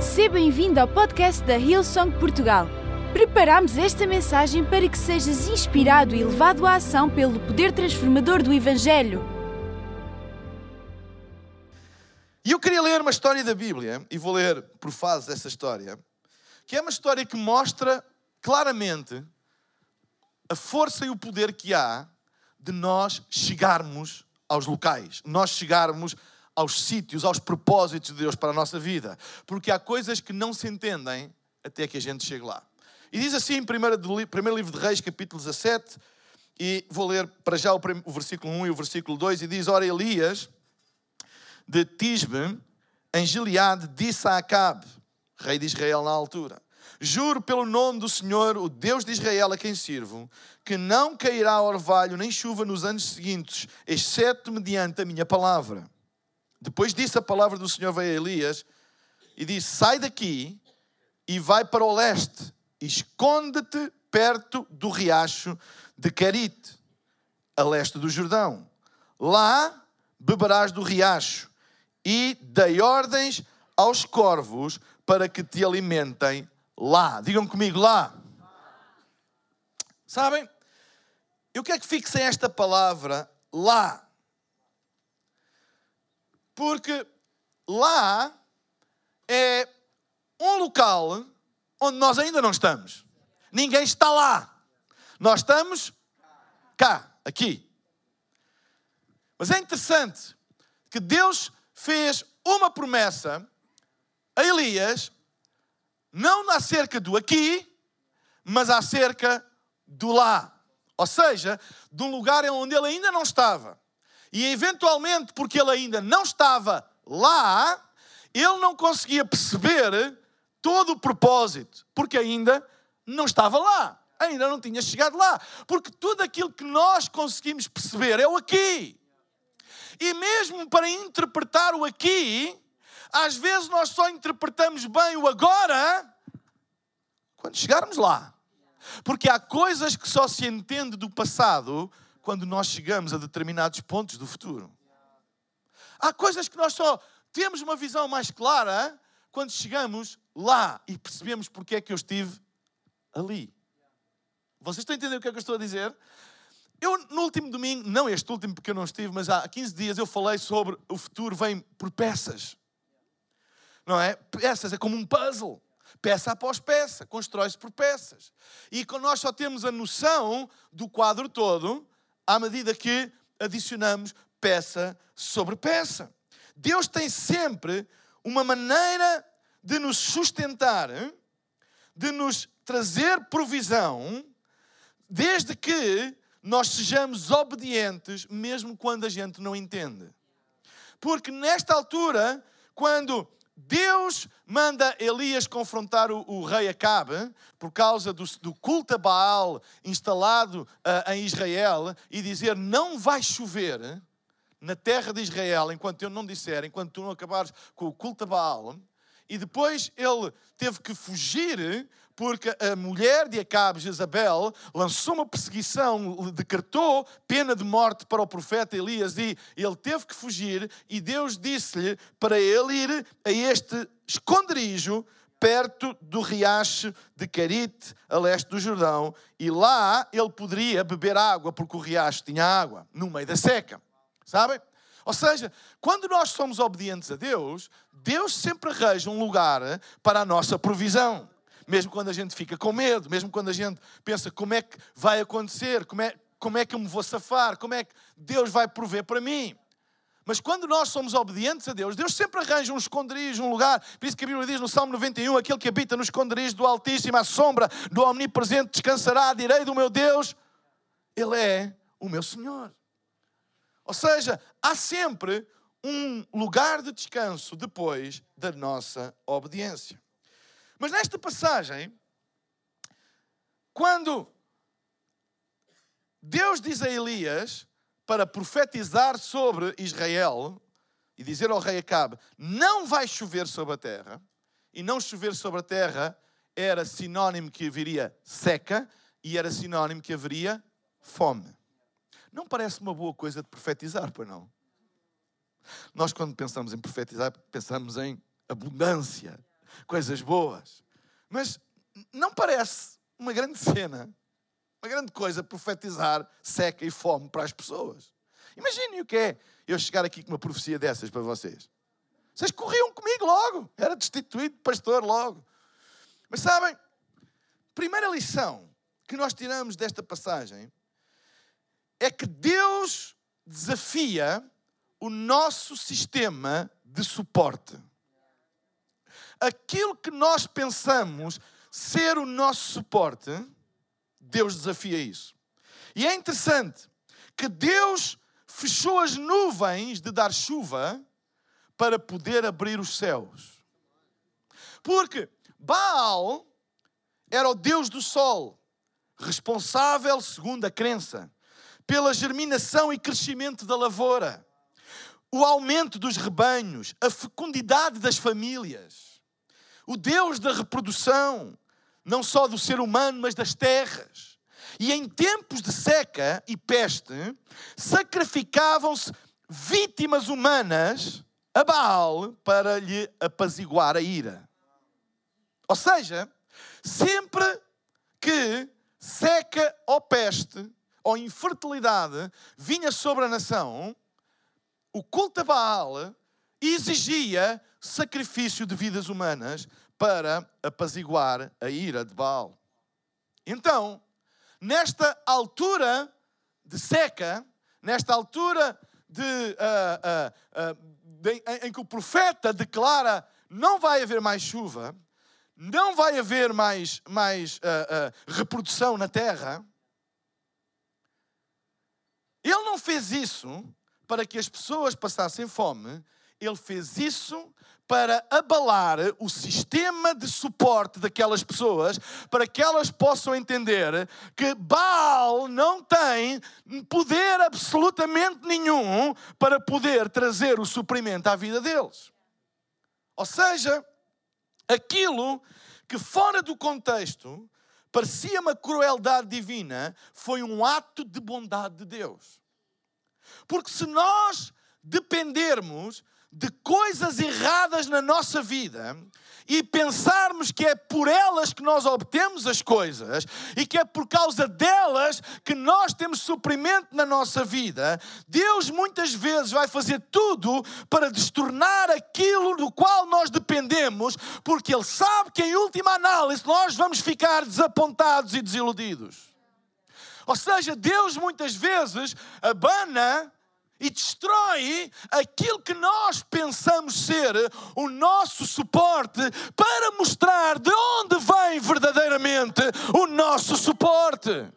Seja bem-vindo ao podcast da Hillsong Portugal. Preparamos esta mensagem para que sejas inspirado e levado à ação pelo poder transformador do Evangelho. E eu queria ler uma história da Bíblia, e vou ler por fases essa história, que é uma história que mostra claramente a força e o poder que há de nós chegarmos aos locais, nós chegarmos aos sítios, aos propósitos de Deus para a nossa vida. Porque há coisas que não se entendem até que a gente chegue lá. E diz assim em 1 primeiro livro de Reis, capítulo 17, e vou ler para já o, o versículo 1 e o versículo 2, e diz: Ora, Elias de Tisbe, em Gileade, disse a Acabe, rei de Israel na altura: Juro pelo nome do Senhor, o Deus de Israel a quem sirvo, que não cairá orvalho nem chuva nos anos seguintes, exceto mediante a minha palavra. Depois disso, a palavra do Senhor veio a Elias e disse: Sai daqui e vai para o leste, esconde-te perto do riacho de Carite, a leste do Jordão. Lá beberás do riacho e dei ordens aos corvos para que te alimentem lá. Digam comigo lá. Sabem? Eu quero que fixem esta palavra lá. Porque lá é um local onde nós ainda não estamos. Ninguém está lá. Nós estamos cá, aqui. Mas é interessante que Deus fez uma promessa a Elias, não acerca do aqui, mas acerca do lá. Ou seja, de um lugar onde ele ainda não estava. E eventualmente, porque ele ainda não estava lá, ele não conseguia perceber todo o propósito, porque ainda não estava lá, ainda não tinha chegado lá. Porque tudo aquilo que nós conseguimos perceber é o aqui. E mesmo para interpretar o aqui, às vezes nós só interpretamos bem o agora quando chegarmos lá. Porque há coisas que só se entende do passado quando nós chegamos a determinados pontos do futuro. Há coisas que nós só temos uma visão mais clara quando chegamos lá e percebemos porque é que eu estive ali. Vocês estão a entender o que é que eu estou a dizer? Eu, no último domingo, não este último porque eu não estive, mas há 15 dias eu falei sobre o futuro vem por peças. Não é? Peças, é como um puzzle. Peça após peça, constrói-se por peças. E quando nós só temos a noção do quadro todo, à medida que adicionamos peça sobre peça. Deus tem sempre uma maneira de nos sustentar, de nos trazer provisão, desde que nós sejamos obedientes, mesmo quando a gente não entende. Porque nesta altura, quando Deus manda Elias confrontar o, o rei Acabe por causa do, do culto a Baal instalado uh, em Israel e dizer: Não vai chover na terra de Israel enquanto eu não disser, enquanto tu não acabares com o culto a Baal. E depois ele teve que fugir porque a mulher de Acabe, Jezabel, lançou uma perseguição, decretou pena de morte para o profeta Elias e ele teve que fugir e Deus disse-lhe para ele ir a este esconderijo perto do riacho de Carite, a leste do Jordão, e lá ele poderia beber água, porque o riacho tinha água, no meio da seca. Sabem? Ou seja, quando nós somos obedientes a Deus, Deus sempre arranja um lugar para a nossa provisão mesmo quando a gente fica com medo, mesmo quando a gente pensa como é que vai acontecer, como é, como é que eu me vou safar, como é que Deus vai prover para mim. Mas quando nós somos obedientes a Deus, Deus sempre arranja um esconderijo, um lugar. Por isso que a Bíblia diz no Salmo 91: aquele que habita no esconderijo do Altíssimo, à sombra do Omnipresente, descansará à direita do meu Deus. Ele é o meu Senhor. Ou seja, há sempre um lugar de descanso depois da nossa obediência. Mas nesta passagem, quando Deus diz a Elias para profetizar sobre Israel e dizer ao rei Acabe: não vai chover sobre a terra, e não chover sobre a terra era sinónimo que haveria seca e era sinónimo que haveria fome. Não parece uma boa coisa de profetizar, pois não? Nós, quando pensamos em profetizar, pensamos em abundância, coisas boas. Mas não parece uma grande cena, uma grande coisa profetizar seca e fome para as pessoas. Imaginem o que é eu chegar aqui com uma profecia dessas para vocês. Vocês corriam comigo logo, era destituído de pastor logo. Mas sabem, primeira lição que nós tiramos desta passagem é que Deus desafia o nosso sistema de suporte. Aquilo que nós pensamos ser o nosso suporte, Deus desafia isso. E é interessante que Deus fechou as nuvens de dar chuva para poder abrir os céus. Porque Baal era o Deus do sol, responsável, segundo a crença, pela germinação e crescimento da lavoura, o aumento dos rebanhos, a fecundidade das famílias, o Deus da reprodução, não só do ser humano, mas das terras. E em tempos de seca e peste, sacrificavam-se vítimas humanas a Baal para lhe apaziguar a ira. Ou seja, sempre que seca ou peste ou infertilidade vinha sobre a nação, o culto a Baal exigia sacrifício de vidas humanas para apaziguar a ira de Baal. Então, nesta altura de seca, nesta altura de, uh, uh, uh, de, em, em que o profeta declara não vai haver mais chuva, não vai haver mais, mais reprodução na terra, ele não fez isso para que as pessoas passassem fome, ele fez isso para abalar o sistema de suporte daquelas pessoas, para que elas possam entender que Baal não tem poder absolutamente nenhum para poder trazer o suprimento à vida deles. Ou seja, aquilo que fora do contexto parecia uma crueldade divina, foi um ato de bondade de Deus. Porque se nós dependermos de coisas erradas na nossa vida e pensarmos que é por elas que nós obtemos as coisas e que é por causa delas que nós temos suprimento na nossa vida, Deus muitas vezes vai fazer tudo para destornar aquilo do qual nós dependemos, porque Ele sabe que em última análise nós vamos ficar desapontados e desiludidos. Ou seja, Deus muitas vezes abana e destrói aquilo que nós pensamos ser o nosso suporte para mostrar de onde vem verdadeiramente o nosso suporte.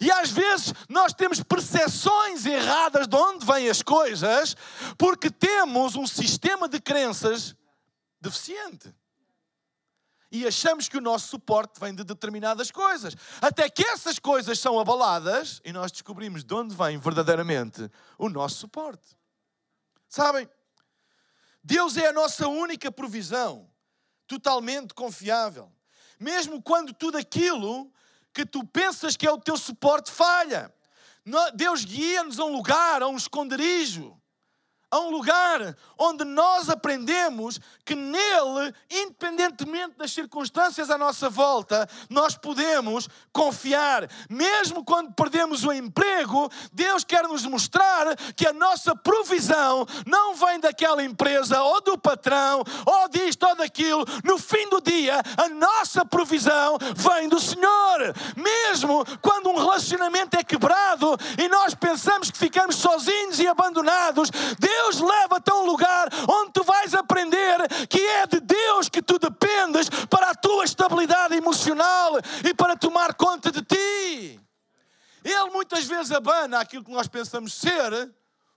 E às vezes nós temos percepções erradas de onde vêm as coisas, porque temos um sistema de crenças deficiente e achamos que o nosso suporte vem de determinadas coisas. Até que essas coisas são abaladas e nós descobrimos de onde vem verdadeiramente o nosso suporte. Sabem? Deus é a nossa única provisão, totalmente confiável. Mesmo quando tudo aquilo que tu pensas que é o teu suporte falha. Deus guia-nos a um lugar, a um esconderijo a um lugar onde nós aprendemos que nele, independentemente das circunstâncias à nossa volta, nós podemos confiar. Mesmo quando perdemos o emprego, Deus quer nos mostrar que a nossa provisão não vem daquela empresa ou do patrão ou disto ou daquilo. No fim do dia, a nossa provisão vem do Senhor. Mesmo quando um relacionamento é quebrado e nós pensamos que ficamos sozinhos e abandonados, Deus Deus leva-te a um lugar onde tu vais aprender que é de Deus que tu dependes para a tua estabilidade emocional e para tomar conta de ti. Ele muitas vezes abana aquilo que nós pensamos ser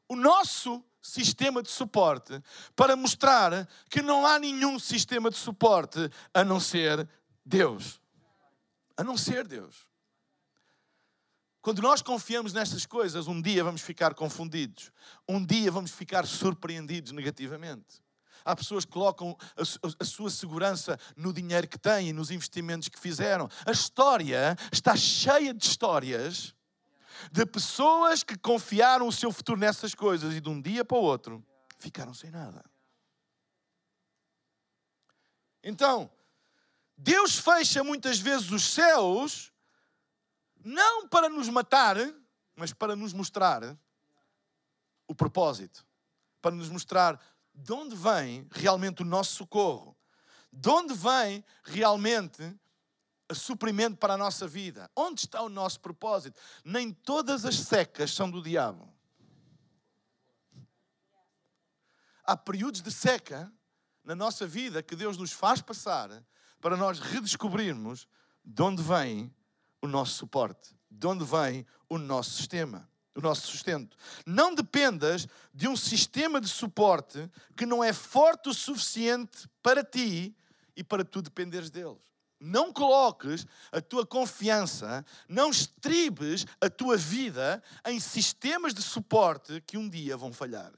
o nosso sistema de suporte para mostrar que não há nenhum sistema de suporte a não ser Deus. A não ser Deus. Quando nós confiamos nestas coisas, um dia vamos ficar confundidos, um dia vamos ficar surpreendidos negativamente. Há pessoas que colocam a, sua segurança no dinheiro que têm, nos investimentos que fizeram. A história está cheia de histórias de pessoas que confiaram o seu futuro nessas coisas e de um dia para o outro ficaram sem nada. Então, Deus fecha muitas vezes os céus não para nos matar, mas para nos mostrar o propósito, para nos mostrar de onde vem realmente o nosso socorro, de onde vem realmente o suprimento para a nossa vida, onde está o nosso propósito. Nem todas as secas são do diabo. Há períodos de seca na nossa vida que Deus nos faz passar para nós redescobrirmos de onde vem o nosso suporte, de onde vem o nosso sistema, o nosso sustento. Não dependas de um sistema de suporte que não é forte o suficiente para ti e para tu dependeres deles. Não coloques a tua confiança, não estribes a tua vida em sistemas de suporte que um dia vão falhar.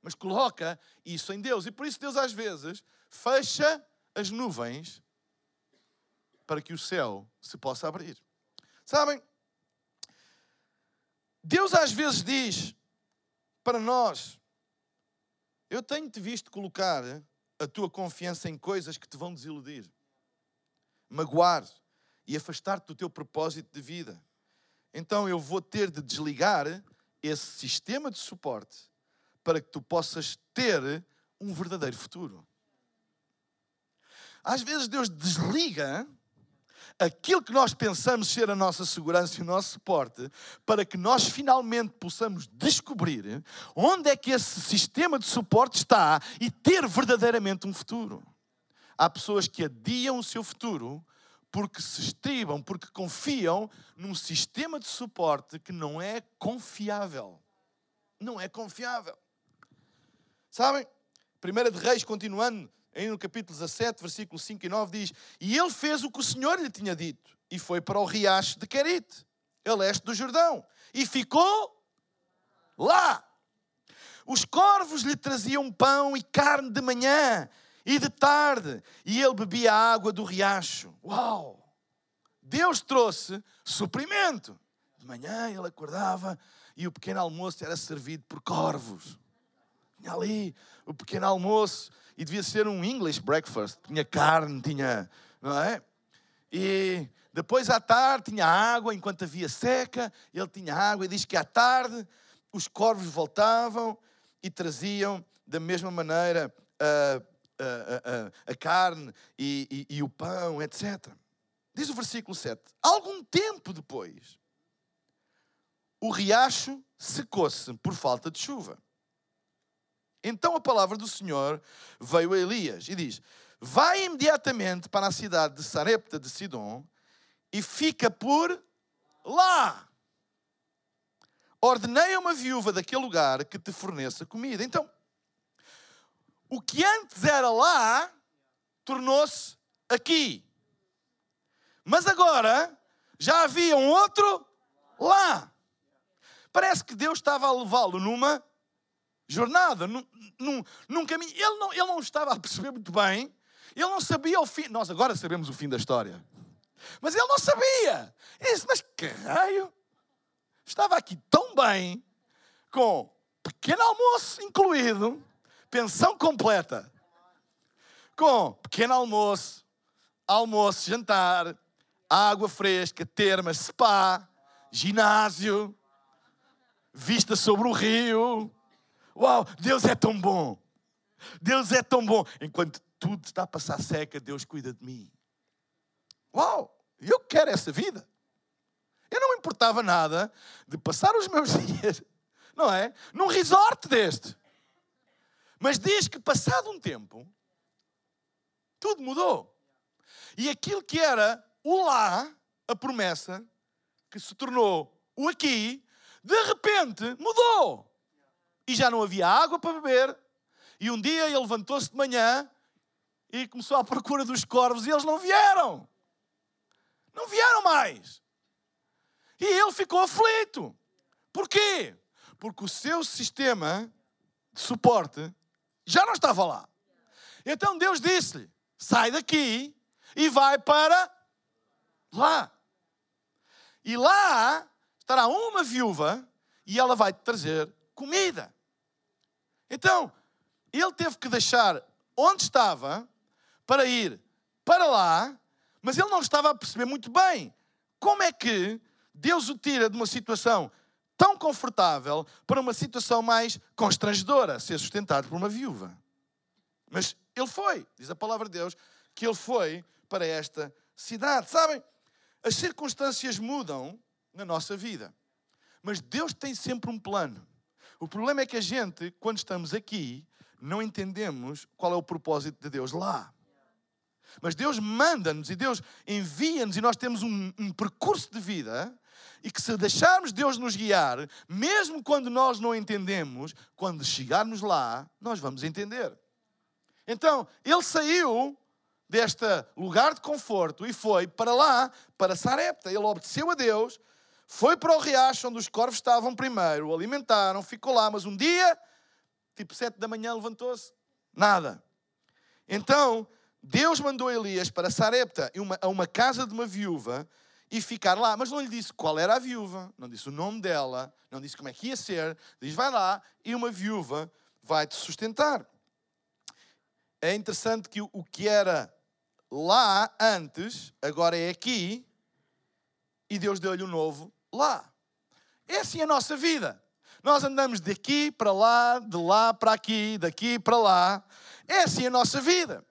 Mas coloca isso em Deus. E por isso Deus às vezes fecha as nuvens para que o céu se possa abrir. Sabem? Deus às vezes diz para nós: Eu tenho-te visto colocar a tua confiança em coisas que te vão desiludir, magoar e afastar-te do teu propósito de vida. Então eu vou ter de desligar esse sistema de suporte para que tu possas ter um verdadeiro futuro. Às vezes Deus desliga aquilo que nós pensamos ser a nossa segurança e o nosso suporte, para que nós finalmente possamos descobrir onde é que esse sistema de suporte está e ter verdadeiramente um futuro. Há pessoas que adiam o seu futuro porque se estribam, porque confiam num sistema de suporte que não é confiável. Não é confiável. Sabem? Primeira de Reis, continuando, aí no capítulo 17, versículos 5 e 9, diz: E ele fez o que o Senhor lhe tinha dito, e foi para o riacho de Querite, a leste do Jordão, e ficou lá. Os corvos lhe traziam pão e carne de manhã e de tarde, e ele bebia a água do riacho. Uau! Deus trouxe suprimento. De manhã ele acordava e o pequeno almoço era servido por corvos. Ali o pequeno almoço e devia ser um English breakfast. Tinha carne, tinha, não é? E depois à tarde tinha água, enquanto havia seca, ele tinha água e diz que à tarde os corvos voltavam e traziam da mesma maneira a, a, a, a carne e, e, e o pão, etc. Diz o versículo 7. Algum tempo depois, o riacho secou-se por falta de chuva. Então a palavra do Senhor veio a Elias e diz: Vai imediatamente para a cidade de Sarepta de Sidom e fica por lá. Ordenei a uma viúva daquele lugar que te forneça comida. Então, o que antes era lá tornou-se aqui. Mas agora já havia um outro lá. Parece que Deus estava a levá-lo numa jornada, num, num, num caminho. Ele não, ele não estava a perceber muito bem, ele não sabia o fim. Nós agora sabemos o fim da história. Mas ele não sabia. Ele disse: Mas que raio? Estava aqui tão bem, com pequeno almoço incluído, pensão completa, com pequeno almoço, almoço, jantar, água fresca, termas, spa, ginásio, vista sobre o rio, Uau, Deus é tão bom. Deus é tão bom. Enquanto tudo está a passar seca, Deus cuida de mim. Uau, eu quero essa vida. Eu não me importava nada de passar os meus dias, não é? Num resort deste. Mas diz que passado um tempo, tudo mudou. E aquilo que era o lá, a promessa, que se tornou o aqui, de repente mudou e já não havia água para beber. E um dia ele levantou-se de manhã e começou à procura dos corvos e eles não vieram. Não vieram mais. E ele ficou aflito. Porquê? Porque o seu sistema de suporte já não estava lá. Então Deus disse-lhe: sai daqui e vai para lá. E lá estará uma viúva e ela vai te trazer comida. Então, ele teve que deixar onde estava para ir para lá, mas ele não estava a perceber muito bem como é que Deus o tira de uma situação tão confortável para uma situação mais constrangedora, ser sustentado por uma viúva. Mas ele foi, diz a palavra de Deus, que ele foi para esta cidade. Sabem, as circunstâncias mudam na nossa vida, mas Deus tem sempre um plano. O problema é que a gente, quando estamos aqui, não entendemos qual é o propósito de Deus lá. Mas Deus manda-nos e Deus envia-nos e nós temos um, um, percurso de vida e que se deixarmos Deus nos guiar, mesmo quando nós não entendemos, quando chegarmos lá, nós vamos entender. Então, ele saiu deste lugar de conforto e foi para lá, para Sarepta. Ele obedeceu a Deus, foi para o riacho onde os corvos estavam primeiro, o alimentaram, ficou lá, mas um dia, tipo sete da manhã, levantou-se. Nada. Então, Deus mandou Elias para Sarepta, a uma casa de uma viúva, e ficar lá. Mas não lhe disse qual era a viúva, não disse o nome dela, não disse como é que ia ser. Diz: vai lá e uma viúva vai te sustentar. É interessante que o que era lá antes, agora é aqui, e Deus deu-lhe um novo lá. É assim a nossa vida. Nós andamos daqui para lá, de lá para aqui, daqui para lá. É assim a nossa vida.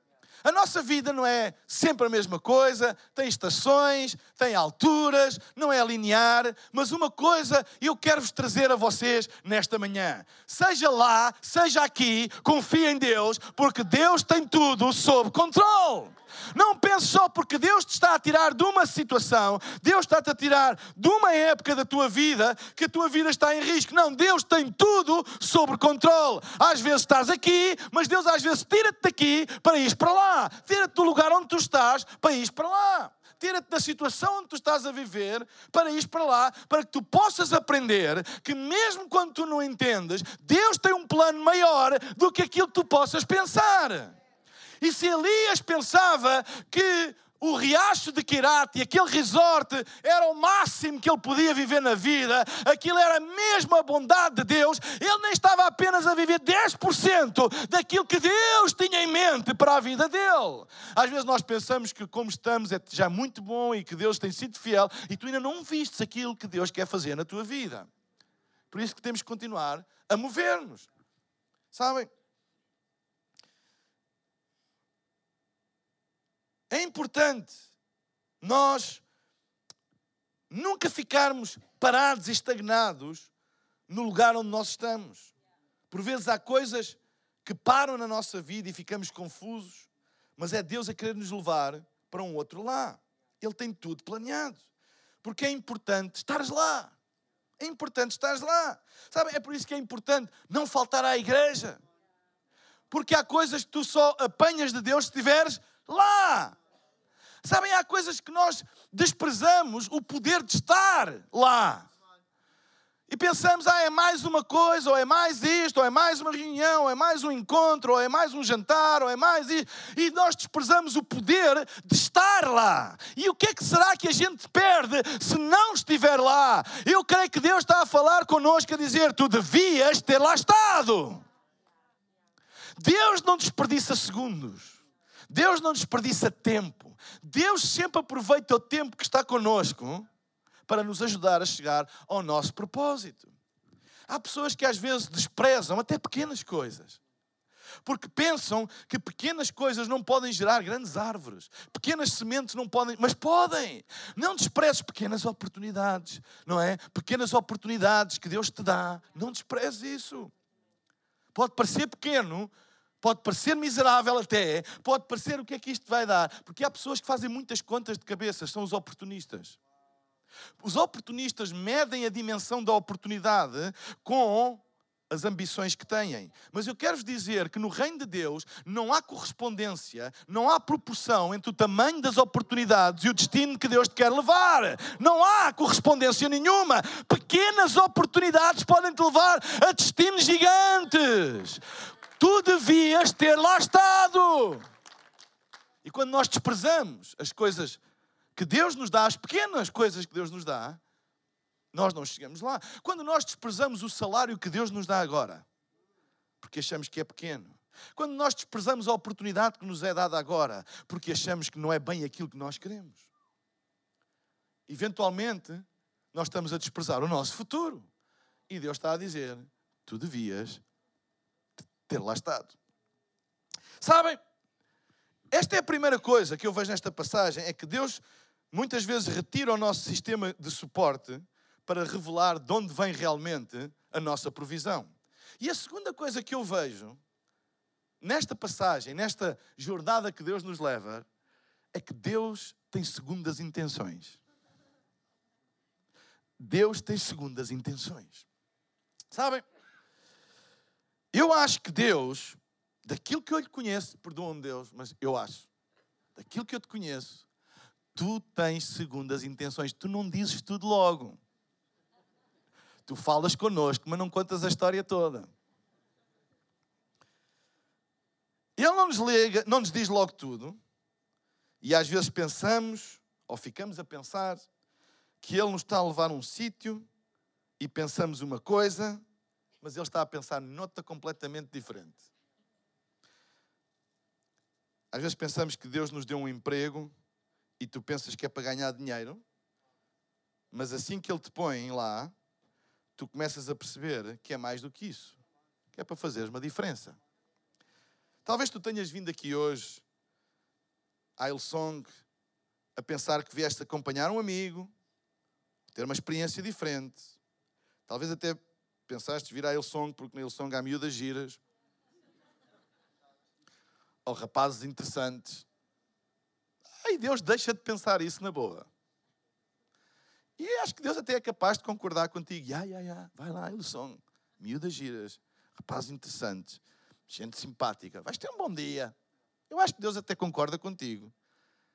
A nossa vida não é sempre a mesma coisa, tem estações, tem alturas, não é linear, mas uma coisa eu quero-vos trazer a vocês nesta manhã. Seja lá, seja aqui, confie em Deus, porque Deus tem tudo sob controle. Não pense só porque Deus te está a tirar de uma situação, Deus está-te a tirar de uma época da tua vida que a tua vida está em risco. Não, Deus tem tudo sob controle. Às vezes estás aqui, mas Deus às vezes tira-te daqui para ir para lá. Tira-te do lugar onde tu estás para ir para lá tira-te da situação onde tu estás a viver para ir para lá, para que tu possas aprender que mesmo quando tu não entendes, Deus tem um plano maior do que aquilo que tu possas pensar. E se Elias pensava que o riacho de Quirate, aquele resort, era o máximo que ele podia viver na vida, aquilo era mesmo a bondade de Deus, ele nem estava apenas a viver 10% daquilo que Deus tinha em mente para a vida dele. Às vezes nós pensamos que como estamos é já muito bom e que Deus tem sido fiel e tu ainda não vistes aquilo que Deus quer fazer na tua vida. Por isso que temos que continuar a mover-nos. Sabem? É importante nós nunca ficarmos parados e estagnados no lugar onde nós estamos. Por vezes há coisas que param na nossa vida e ficamos confusos, mas é Deus a querer nos levar para um outro lá. Ele tem tudo planeado. Porque é importante estares lá. É importante estares lá. Sabe, é por isso que é importante não faltar à igreja. Porque há coisas que tu só apanhas de Deus se estiveres lá. Sabem, há coisas que nós desprezamos o poder de estar lá. E pensamos, ah, é mais uma coisa, ou é mais isto, ou é mais uma reunião, ou é mais um encontro, ou é mais um jantar, ou é mais isto. E nós desprezamos o poder de estar lá. E o que é que será que a gente perde se não estiver lá? Eu creio que Deus está a falar connosco, a dizer: tu devias ter lá estado. Deus não desperdiça segundos. Deus não desperdiça tempo. Deus sempre aproveita o tempo que está conosco para nos ajudar a chegar ao nosso propósito. Há pessoas que às vezes desprezam até pequenas coisas. Porque pensam que pequenas coisas não podem gerar grandes árvores, pequenas sementes não podem, mas podem. Não desprezes pequenas oportunidades, não é? Pequenas oportunidades que Deus te dá, não desprezes isso. Pode parecer pequeno, pode parecer miserável até, pode parecer o que é que isto vai dar, porque há pessoas que fazem muitas contas de cabeça, são os oportunistas. Os oportunistas medem a dimensão da oportunidade com as ambições que têm. Mas eu quero-vos dizer que no reino de Deus não há correspondência, não há proporção entre o tamanho das oportunidades e o destino que Deus te quer levar. Não há correspondência nenhuma. Pequenas oportunidades podem te levar a destinos gigantes. Tu devias ter lá estado. E quando nós desprezamos as coisas que Deus nos dá, as pequenas coisas que Deus nos dá, nós não chegamos lá. Quando nós desprezamos o salário que Deus nos dá agora, porque achamos que é pequeno, Quando nós desprezamos a oportunidade que nos é dada agora, porque achamos que não é bem aquilo que nós queremos. Eventualmente, nós estamos a desprezar o nosso futuro. E Deus está a dizer: tu devias ter lá estado. Sabem, esta é a primeira coisa que eu vejo nesta passagem: é que Deus muitas vezes retira o nosso sistema de suporte para revelar de onde vem realmente a nossa provisão. E a segunda coisa que eu vejo nesta passagem, nesta jornada que Deus nos leva, é que Deus tem segundas intenções. Deus tem segundas intenções. Sabem? Eu acho que Deus, daquilo que eu lhe conheço, perdoa-me Deus, mas eu acho, daquilo que eu te conheço, tu tens segundas intenções. Tu não dizes tudo logo. Tu falas connosco, mas não contas a história toda. Ele não nos liga, não nos diz logo tudo. E às vezes pensamos, ou ficamos a pensar, que Ele nos está a levar a um sítio e pensamos uma coisa mas ele está a pensar noutra completamente diferente. Às vezes pensamos que Deus nos deu um emprego e tu pensas que é para ganhar dinheiro, mas assim que Ele te põe lá, tu começas a perceber que é mais do que isso, que é para fazeres uma diferença. Talvez tu tenhas vindo aqui hoje à Ilsong a pensar que vieste acompanhar um amigo, ter uma experiência diferente, talvez até Pensaste vir à Ilsong porque na Ilsong há miúdas giras. Ou rapazes interessantes. Ai, Deus deixa de pensar isso na boa. E acho que Deus até é capaz de concordar contigo. Ya, ya, ya, vai lá, Ilsong. Miúdas giras, rapazes interessantes, gente simpática. Vais ter um bom dia. Eu acho que Deus até concorda contigo.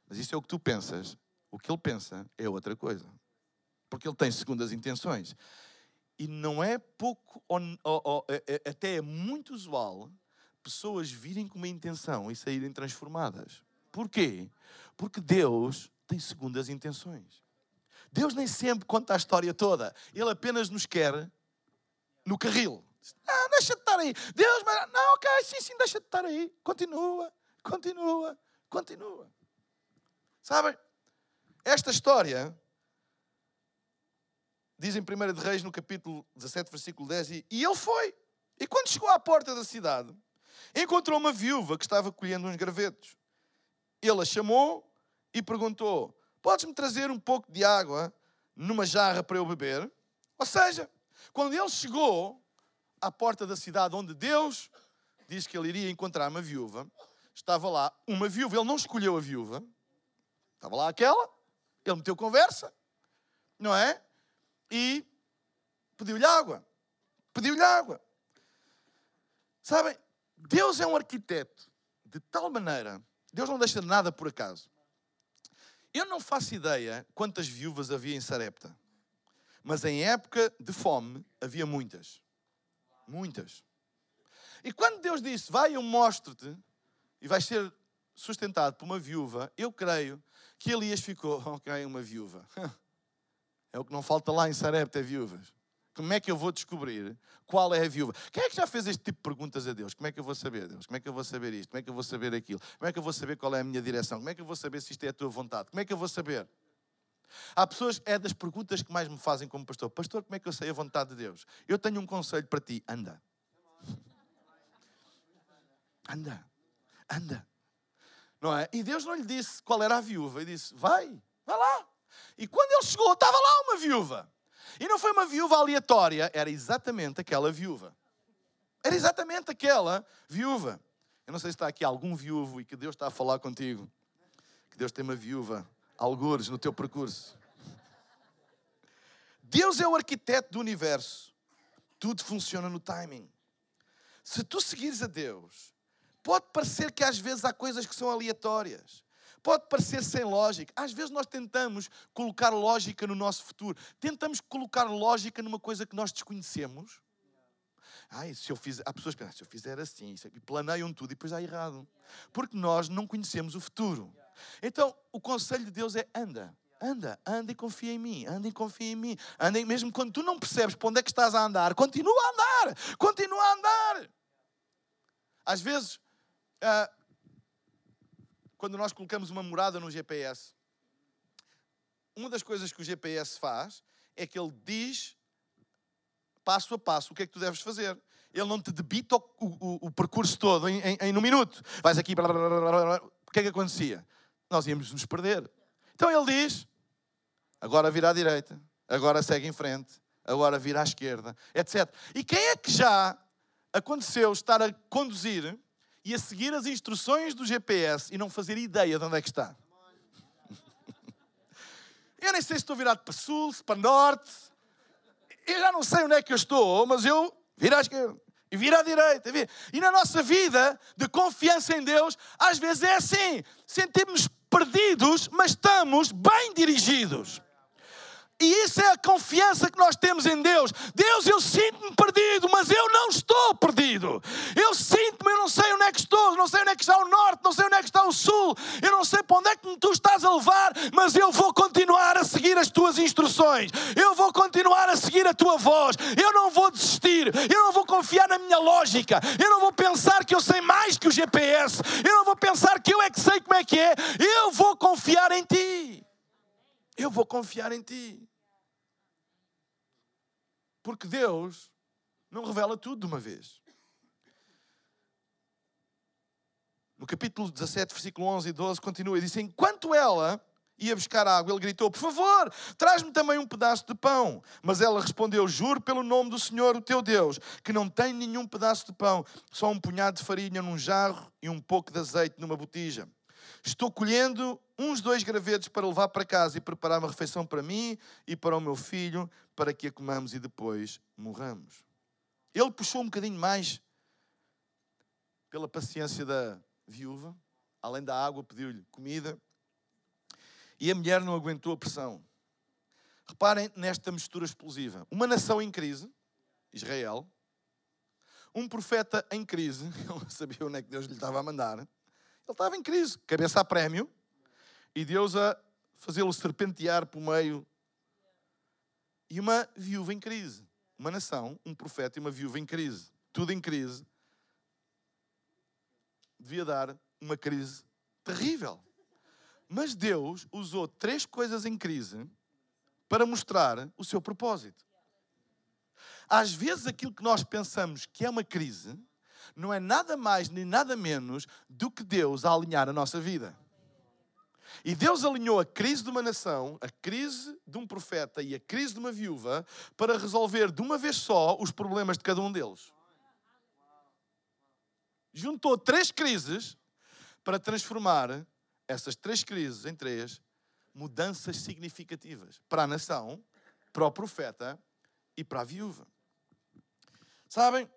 Mas isso é o que tu pensas. O que ele pensa é outra coisa. Porque ele tem segundas intenções. E não é pouco, ou, ou, ou, é, é, até é muito usual, pessoas virem com uma intenção e saírem transformadas. Porquê? Porque Deus tem segundas intenções. Deus nem sempre conta a história toda. Ele apenas nos quer no carril. Ah, deixa de estar aí. Deus, mas... não, ok, sim, sim, deixa de estar aí. Continua, continua, continua. Sabem? Esta história diz em 1 de Reis, no capítulo 17, versículo 10, e, ele foi. E quando chegou à porta da cidade, encontrou uma viúva que estava colhendo uns gravetos. Ele a chamou e perguntou: Podes-me trazer um pouco de água numa jarra para eu beber? Ou seja, quando ele chegou à porta da cidade onde Deus diz que ele iria encontrar uma viúva, estava lá uma viúva. Ele não escolheu a viúva, estava lá aquela, ele meteu conversa, não é? E pediu-lhe água. Pediu-lhe água. Sabem, Deus é um arquiteto de tal maneira, Deus não deixa nada por acaso. Eu não faço ideia quantas viúvas havia em Sarepta, mas em época de fome havia muitas. Muitas. E quando Deus disse, vai, eu mostro-te, e vais ser sustentado por uma viúva, eu creio que Elias ficou, ok, uma viúva. É o que não falta lá em Sarepta, é viúvas. Como é que eu vou descobrir qual é a viúva? Quem é que já fez este tipo de perguntas a Deus? Como é que eu vou saber, Deus? Como é que eu vou saber isto? Como é que eu vou saber aquilo? Como é que eu vou saber qual é a minha direção? Como é que eu vou saber se isto é a tua vontade? Como é que eu vou saber? Há pessoas, é das perguntas que mais me fazem como pastor. Pastor, como é que eu sei a vontade de Deus? Eu tenho um conselho para ti. Anda. Anda. Anda. Não é? E Deus não lhe disse qual era a viúva. Ele disse, vai, vai lá. E quando ele chegou, estava lá uma viúva. E não foi uma viúva aleatória, era exatamente aquela viúva. Era exatamente aquela viúva. Eu não sei se está aqui algum viúvo e que Deus está a falar contigo. Que Deus tem uma viúva, algures, no teu percurso. Deus é o arquiteto do universo. Tudo funciona no timing. Se tu seguires a Deus, pode parecer que às vezes há coisas que são aleatórias. Pode parecer sem lógica. Às vezes nós tentamos colocar lógica no nosso futuro. Tentamos colocar lógica numa coisa que nós desconhecemos. Ai, se eu fizer, há pessoas que pensam, se eu fizer assim, e planeiam tudo e depois dá errado. Porque nós não conhecemos o futuro. Então, o conselho de Deus é anda. Anda, anda e confia em mim, anda e confia em mim. Anda, mesmo quando tu não percebes para onde é que estás a andar, continua a andar, continua a andar. Às vezes, ah, quando nós colocamos uma morada no GPS, uma das coisas que o GPS faz é que ele diz passo a passo o que é que tu deves fazer. Ele não te debita o, o, o percurso todo em, em, em um minuto. Vais aqui, blá, blá, blá, o que é que acontecia? Nós íamos nos perder. Então ele diz: agora vira à direita, agora segue em frente, agora vira à esquerda, etc. E quem é que já aconteceu estar a conduzir e a seguir as instruções do GPS e não fazer ideia de onde é que está? Eu nem sei se estou virado para sul, para norte. Eu já não sei onde é que eu estou, mas eu viro à esquerda e viro à direita. E na nossa vida de confiança em Deus, às vezes é assim. Sentimos perdidos, mas estamos bem dirigidos. E isso é a confiança que nós temos em Deus. Deus, eu sinto-me perdido, mas eu não estou perdido. Eu sinto-me, eu não sei onde é que estou, não sei onde é que está o norte, não sei onde é que está o sul, eu não sei para onde é que tu estás a levar, mas eu vou continuar a seguir as tuas instruções. Eu vou continuar a seguir a tua voz. Eu não vou desistir. Eu não vou confiar na minha lógica. Eu não vou pensar que eu sei mais que o GPS. Eu não vou pensar que eu é que sei como é que é. Eu vou confiar em ti. Eu vou confiar em ti. Porque Deus não revela tudo de uma vez. No capítulo 17, versículo 11 e 12, continua e diz: Enquanto ela ia buscar água, ele gritou: Por favor, traz-me também um pedaço de pão. Mas ela respondeu: Juro pelo nome do Senhor, o teu Deus, que não tem nenhum pedaço de pão, só um punhado de farinha num jarro e um pouco de azeite numa botija. Estou colhendo uns dois gravetos para levar para casa e preparar uma refeição para mim e para o meu filho, para que a comamos e depois morramos. Ele puxou um bocadinho mais pela paciência da viúva, além da água, pediu-lhe comida. E a mulher não aguentou a pressão. Reparem nesta mistura explosiva. Uma nação em crise, Israel, um profeta em crise, ele não sabia onde é que Deus lhe estava a mandar. Ele estava em crise, cabeça a prémio, e Deus a fazê-lo serpentear por meio. E uma viúva em crise. Uma nação, um profeta e uma viúva em crise. Tudo em crise. Devia dar uma crise terrível. Mas Deus usou três coisas em crise para mostrar o seu propósito. Às vezes, aquilo que nós pensamos que é uma crise não é nada mais nem nada menos do que Deus a alinhar a nossa vida. E Deus alinhou a crise de uma nação, a crise de um profeta e a crise de uma viúva para resolver de uma vez só os problemas de cada um deles. Juntou três crises para transformar essas três crises em três mudanças significativas para a nação, para o profeta e para a viúva. Sabem,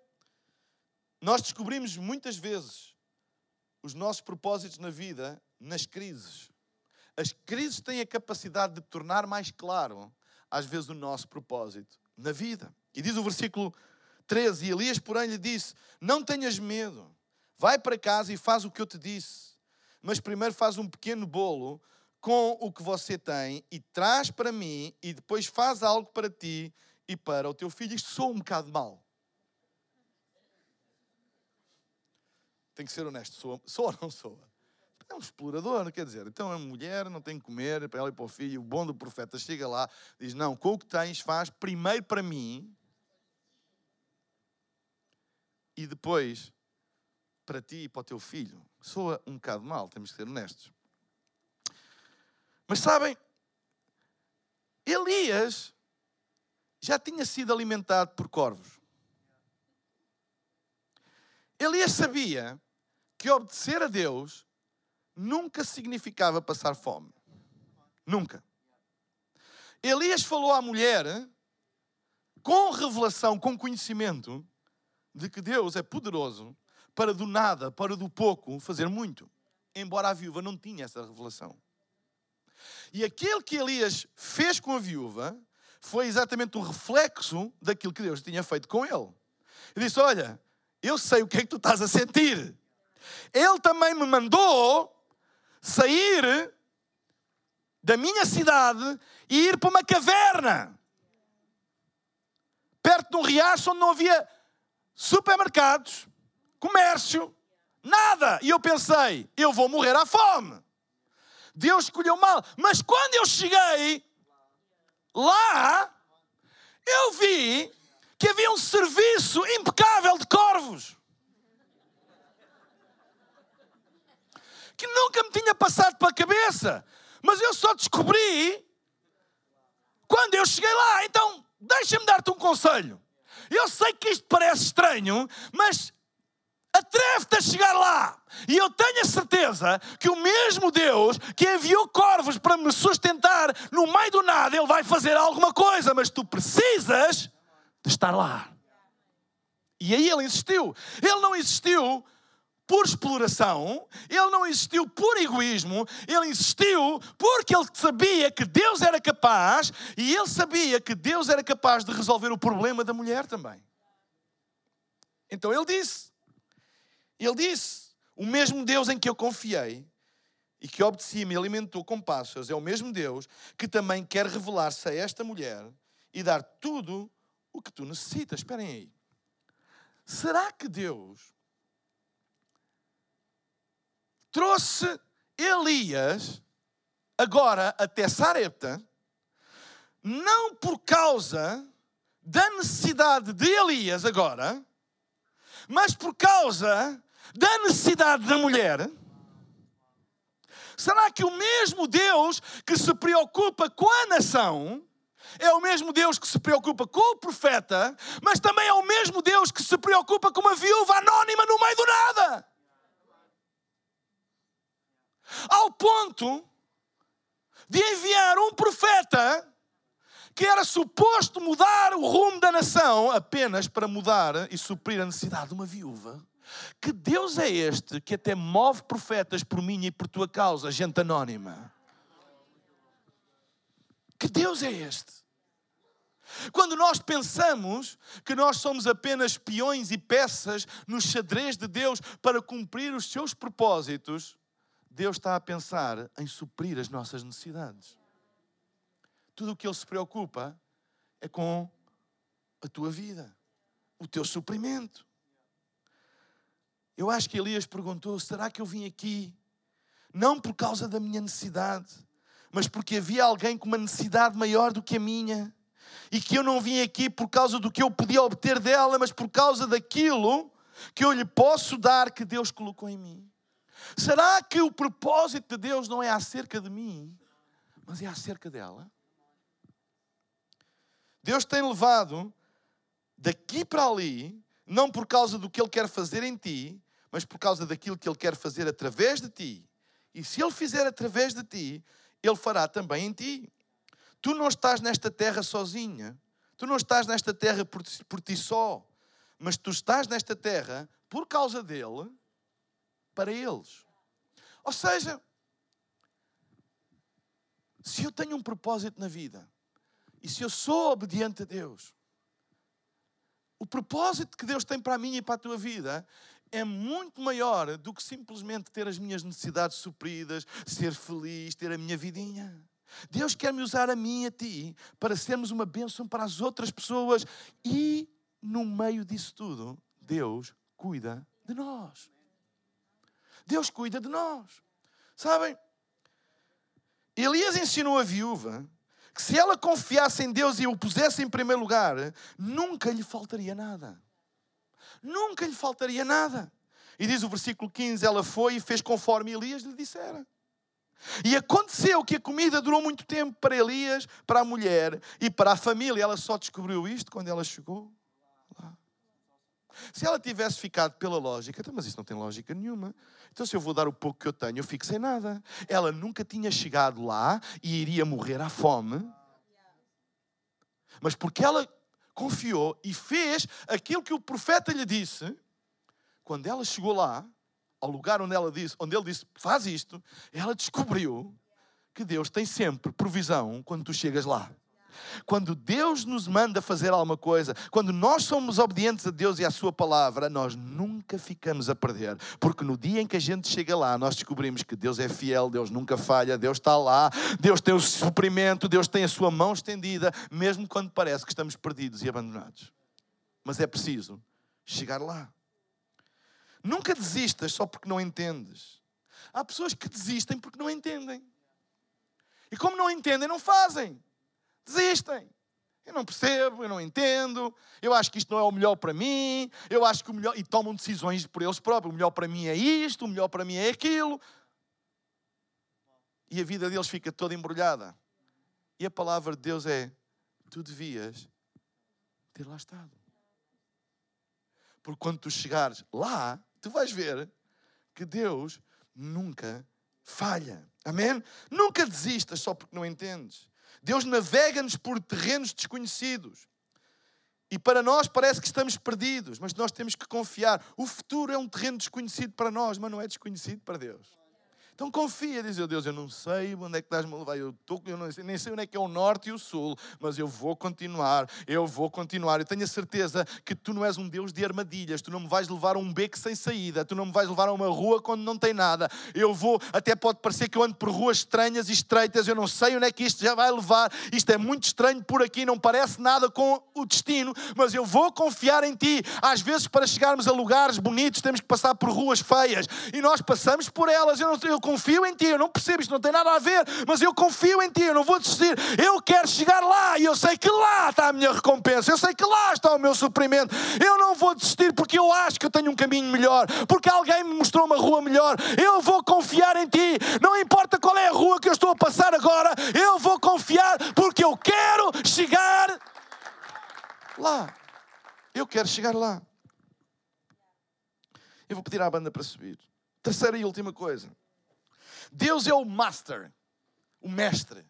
nós descobrimos muitas vezes os nossos propósitos na vida nas crises. As crises têm a capacidade de tornar mais claro, às vezes, o nosso propósito na vida. E diz o versículo 13: E Elias, porém, lhe disse: Não tenhas medo, vai para casa e faz o que eu te disse, mas primeiro faz um pequeno bolo com o que você tem e traz para mim, e depois faz algo para ti e para o teu filho. Isto soa um bocado mal. Tem que ser honesto, soa ou não soa? É um explorador, quer dizer, então a mulher não tem que comer para ela e para o filho. O bom do profeta chega lá, diz: Não, com o que tens, faz primeiro para mim e depois para ti e para o teu filho. Soa um bocado mal, temos que ser honestos. Mas sabem, Elias já tinha sido alimentado por corvos. Elias sabia que obedecer a Deus nunca significava passar fome. Nunca. Elias falou à mulher com revelação, com conhecimento de que Deus é poderoso para do nada, para do pouco, fazer muito. Embora a viúva não tinha essa revelação. E aquilo que Elias fez com a viúva foi exatamente um reflexo daquilo que Deus tinha feito com ele. Ele disse: Olha, eu sei o que é que tu estás a sentir. Ele também me mandou sair da minha cidade e ir para uma caverna, perto de um riacho onde não havia supermercados, comércio, Nada! E eu pensei, eu vou morrer à fome. Deus escolheu mal. Mas quando eu cheguei lá, eu vi que havia um serviço impecável de corvos. Que nunca me tinha passado pela cabeça. Mas eu só descobri quando eu cheguei lá. Então, deixa-me dar-te um conselho. Eu sei que isto parece estranho, mas atreve-te a chegar lá. E eu tenho a certeza que o mesmo Deus que enviou corvos para me sustentar no meio do nada, Ele vai fazer alguma coisa, mas tu precisas de estar lá. E aí ele insistiu. Ele não insistiu por exploração, ele não insistiu por egoísmo, ele insistiu porque ele sabia que Deus era capaz e ele sabia que Deus era capaz de resolver o problema da mulher também. Então ele disse: Ele disse, o mesmo Deus em que eu confiei e que obedeci e me alimentou com pássaros é o mesmo Deus que também quer revelar-se a esta mulher e dar tudo o que tu necessitas. Esperem aí. Será que Deus trouxe Elias agora até Sarepta, não por causa da necessidade de Elias agora, mas por causa da necessidade da mulher? Será que o mesmo Deus que se preocupa com a nação é o mesmo Deus que se preocupa com o profeta, mas também é o mesmo Deus que se preocupa com uma viúva anónima no meio do nada? Ao ponto de enviar um profeta que era suposto mudar o rumo da nação apenas para mudar e suprir a necessidade de uma viúva. Que Deus é este que até move profetas por mim e por tua causa, gente anónima? Que Deus é este? Quando nós pensamos que nós somos apenas peões e peças no xadrez de Deus para cumprir os seus propósitos, Deus está a pensar em suprir as nossas necessidades. Tudo o que Ele se preocupa é com a tua vida, o teu suprimento. Eu acho que Elias perguntou: será que eu vim aqui não por causa da minha necessidade, mas porque havia alguém com uma necessidade maior do que a minha? E que eu não vim aqui por causa do que eu podia obter dela, mas por causa daquilo que eu lhe posso dar que Deus colocou em mim. Será que o propósito de Deus não é acerca de mim, mas é acerca dela? Deus tem levado daqui para ali, não por causa do que Ele quer fazer em ti, mas por causa daquilo que Ele quer fazer através de ti. E se Ele fizer através de ti, Ele fará também em ti. Tu não estás nesta terra sozinha, tu não estás nesta terra por, por ti só, mas tu estás nesta terra por causa dele para eles. Ou seja, se eu tenho um propósito na vida e se eu sou obediente a Deus, o propósito que Deus tem para mim e para a tua vida é muito maior do que simplesmente ter as minhas necessidades supridas, ser feliz, ter a minha vidinha. Deus quer me usar a mim e a ti para sermos uma bênção para as outras pessoas e no meio disso tudo, Deus cuida de nós. Deus cuida de nós. Sabem? Elias ensinou a viúva que se ela confiasse em Deus e o pusesse em primeiro lugar, nunca lhe faltaria nada. Nunca lhe faltaria nada. E diz o versículo 15: ela foi e fez conforme Elias lhe dissera. E aconteceu que a comida durou muito tempo para Elias, para a mulher e para a família. Ela só descobriu isto quando ela chegou. Se ela tivesse ficado pela lógica, então, mas isso não tem lógica nenhuma. Então, se eu vou dar o pouco que eu tenho, eu fico sem nada. Ela nunca tinha chegado lá e iria morrer à fome. Mas porque ela confiou e fez aquilo que o profeta lhe disse, quando ela chegou lá, ao lugar onde, ela disse, onde ele disse, faz isto, ela descobriu que Deus tem sempre provisão quando tu chegas lá. Quando Deus nos manda fazer alguma coisa, quando nós somos obedientes a Deus e à Sua palavra, nós nunca ficamos a perder. Porque no dia em que a gente chega lá, nós descobrimos que Deus é fiel, Deus nunca falha, Deus está lá, Deus tem o suprimento, Deus tem a Sua mão estendida, mesmo quando parece que estamos perdidos e abandonados. Mas é preciso chegar lá. Nunca desistas só porque não entendes. Há pessoas que desistem porque não entendem. E como não entendem, não fazem. Desistem. Eu não percebo, eu não entendo, eu acho que isto não é o melhor para mim, eu acho que o melhor. E tomam decisões por eles próprios. O melhor para mim é isto, o melhor para mim é aquilo. E a vida deles fica toda embrulhada. E a palavra de Deus é: tu devias ter lá estado. Porque quando tu chegares lá, tu vais ver que Deus nunca falha. Amém? Nunca desistas só porque não entendes. Deus navega-nos por terrenos desconhecidos. E para nós parece que estamos perdidos, mas nós temos que confiar. O futuro é um terreno desconhecido para nós, mas não é desconhecido para Deus. Então confia, diz eu, Deus, eu não sei onde é que estás-me a levar, eu, tô, eu não nem sei onde é que é o norte e o sul, mas eu vou continuar, eu vou continuar. Eu tenho a certeza que tu não és um Deus de armadilhas, tu não me vais levar a um beco sem saída, tu não me vais levar a uma rua quando não tem nada. Eu vou, até pode parecer que eu ando por ruas estranhas e estreitas, eu não sei onde é que isto já vai levar, isto é muito estranho por aqui, não parece nada com o destino, mas eu vou confiar em ti. Às vezes, para chegarmos a lugares bonitos, temos que passar por ruas feias e nós passamos por elas. Eu, não, eu confio em ti, eu não percebo, isto não tem nada a ver, mas eu confio em ti, eu não vou desistir. Eu quero chegar lá e eu sei que lá está a minha recompensa, eu sei que lá está o meu suprimento. Eu não vou desistir porque eu acho que eu tenho um caminho melhor, porque alguém me mostrou uma rua melhor. Eu vou confiar em ti, não importa qual é a rua que eu estou a passar agora, eu vou confiar porque eu quero chegar lá. Eu quero chegar lá. Eu vou pedir à banda para subir. Terceira e última coisa. Deus é o master, o mestre,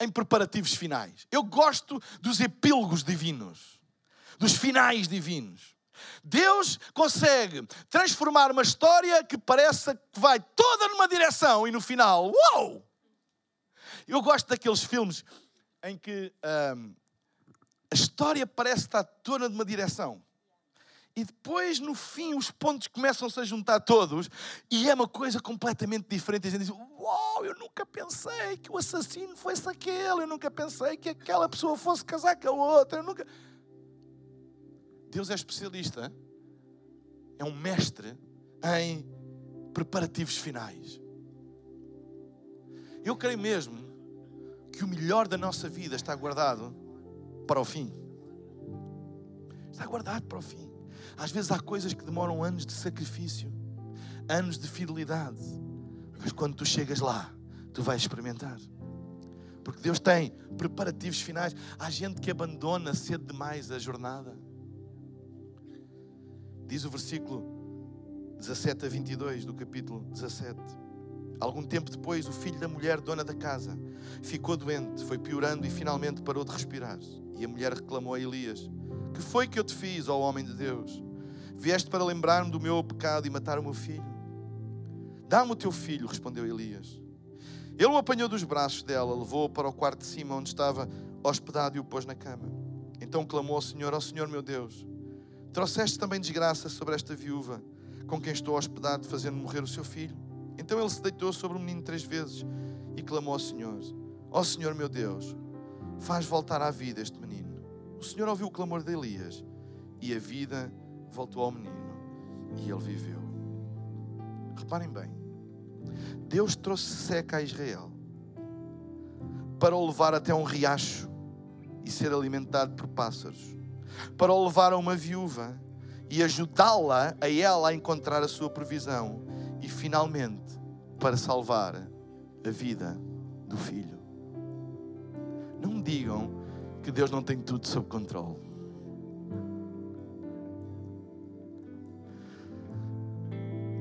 em preparativos finais. Eu gosto dos epílogos divinos, dos finais divinos. Deus consegue transformar uma história que parece que vai toda numa direção e no final, uau! Eu gosto daqueles filmes em que a história parece estar toda numa direção e depois, no fim, os pontos começam-se a juntar todos e é uma coisa completamente diferente. A gente diz: Uau, eu nunca pensei que o assassino fosse aquele, eu nunca pensei que aquela pessoa fosse casar com a outra. Eu nunca... Deus é especialista, é um mestre em preparativos finais. Eu creio mesmo que o melhor da nossa vida está guardado para o fim. Está guardado para o fim. Às vezes há coisas que demoram anos de sacrifício, anos de fidelidade, mas quando tu chegas lá, tu vais experimentar. Porque Deus tem preparativos finais. Há gente que abandona cedo demais a jornada. Diz o versículo 17 a 22 do capítulo 17. Algum tempo depois, o filho da mulher, dona da casa, ficou doente, foi piorando e finalmente parou de respirar. E a mulher reclamou a Elias: Que foi que eu te fiz, ó homem de Deus? Vieste para lembrar-me do meu pecado e matar o meu filho? Dá-me o teu filho, respondeu Elias. Ele o apanhou dos braços dela, levou-o para o quarto de cima, onde estava hospedado, e o pôs na cama. Então clamou ao Senhor: Ó oh, Senhor meu Deus, trouxeste também desgraça sobre esta viúva, com quem estou hospedado, fazendo morrer o seu filho? Então ele se deitou sobre o menino três vezes e clamou ao Senhor: Ó oh, Senhor meu Deus, faz voltar à vida este menino. O Senhor ouviu o clamor de Elias e a vida voltou ao menino e ele viveu. Reparem bem, Deus trouxe seca a Israel para o levar até um riacho e ser alimentado por pássaros, para o levar a uma viúva e ajudá-la a ela a encontrar a sua provisão e finalmente para salvar a vida do filho. Não me digam que Deus não tem tudo sob controle.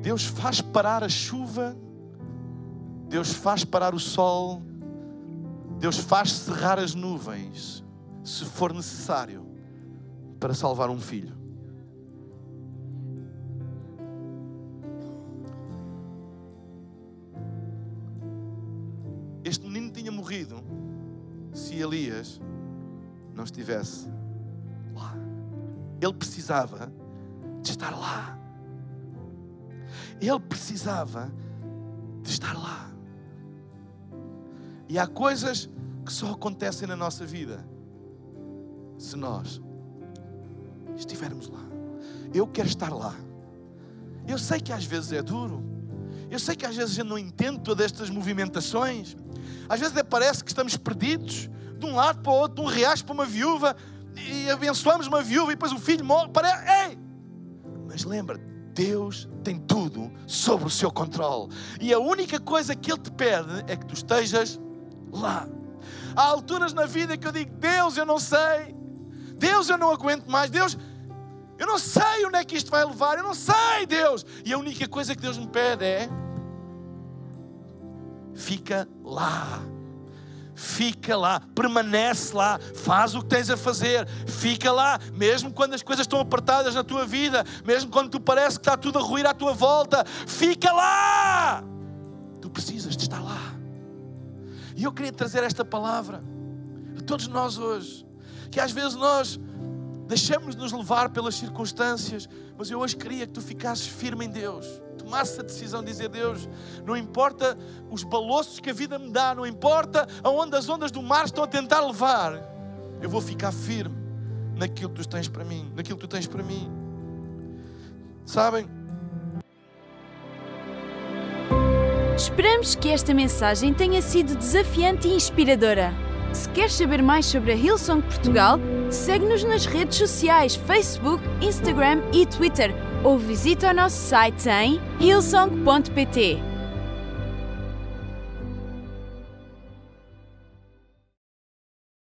Deus faz parar a chuva, Deus faz parar o sol, Deus faz cerrar as nuvens, se for necessário, para salvar um filho. Este menino tinha morrido se Elias não estivesse lá. Ele precisava de estar lá. Ele precisava de estar lá. E há coisas que só acontecem na nossa vida se nós estivermos lá. Eu quero estar lá. Eu sei que às vezes é duro. Eu sei que às vezes gente não entende todas estas movimentações. Às vezes parece que estamos perdidos de um lado para o outro, de um riacho para uma viúva, e abençoamos uma viúva e depois o filho morre. Parece... Ei! Mas lembra, Deus tem tudo sob o seu controle. E a única coisa que Ele te pede é que tu estejas lá. Há alturas na vida que eu digo: Deus, eu não sei. Deus, eu não aguento mais. Deus, eu não sei onde é que isto vai levar. Eu não sei, Deus. E a única coisa que Deus me pede é: fica lá. Fica lá, permanece lá, faz o que tens a fazer, fica lá, mesmo quando as coisas estão apertadas na tua vida, mesmo quando tu parece que está tudo a ruir à tua volta, fica lá. Tu precisas de estar lá. E eu queria trazer esta palavra a todos nós hoje, que às vezes nós deixamos-nos levar pelas circunstâncias, mas eu hoje queria que tu ficasses firme em Deus, tomasses a decisão de dizer: Deus, não importa os baloços que a vida me dá, não importa aonde as ondas do mar estão a tentar levar, eu vou ficar firme naquilo que tu tens para mim, naquilo que tu tens para mim. Sabem? Esperamos que esta mensagem tenha sido desafiante e inspiradora. Se queres saber mais sobre a Hillsong Portugal, segue-nos nas redes sociais Facebook, Instagram e Twitter ou visita o nosso site em hillsong.pt.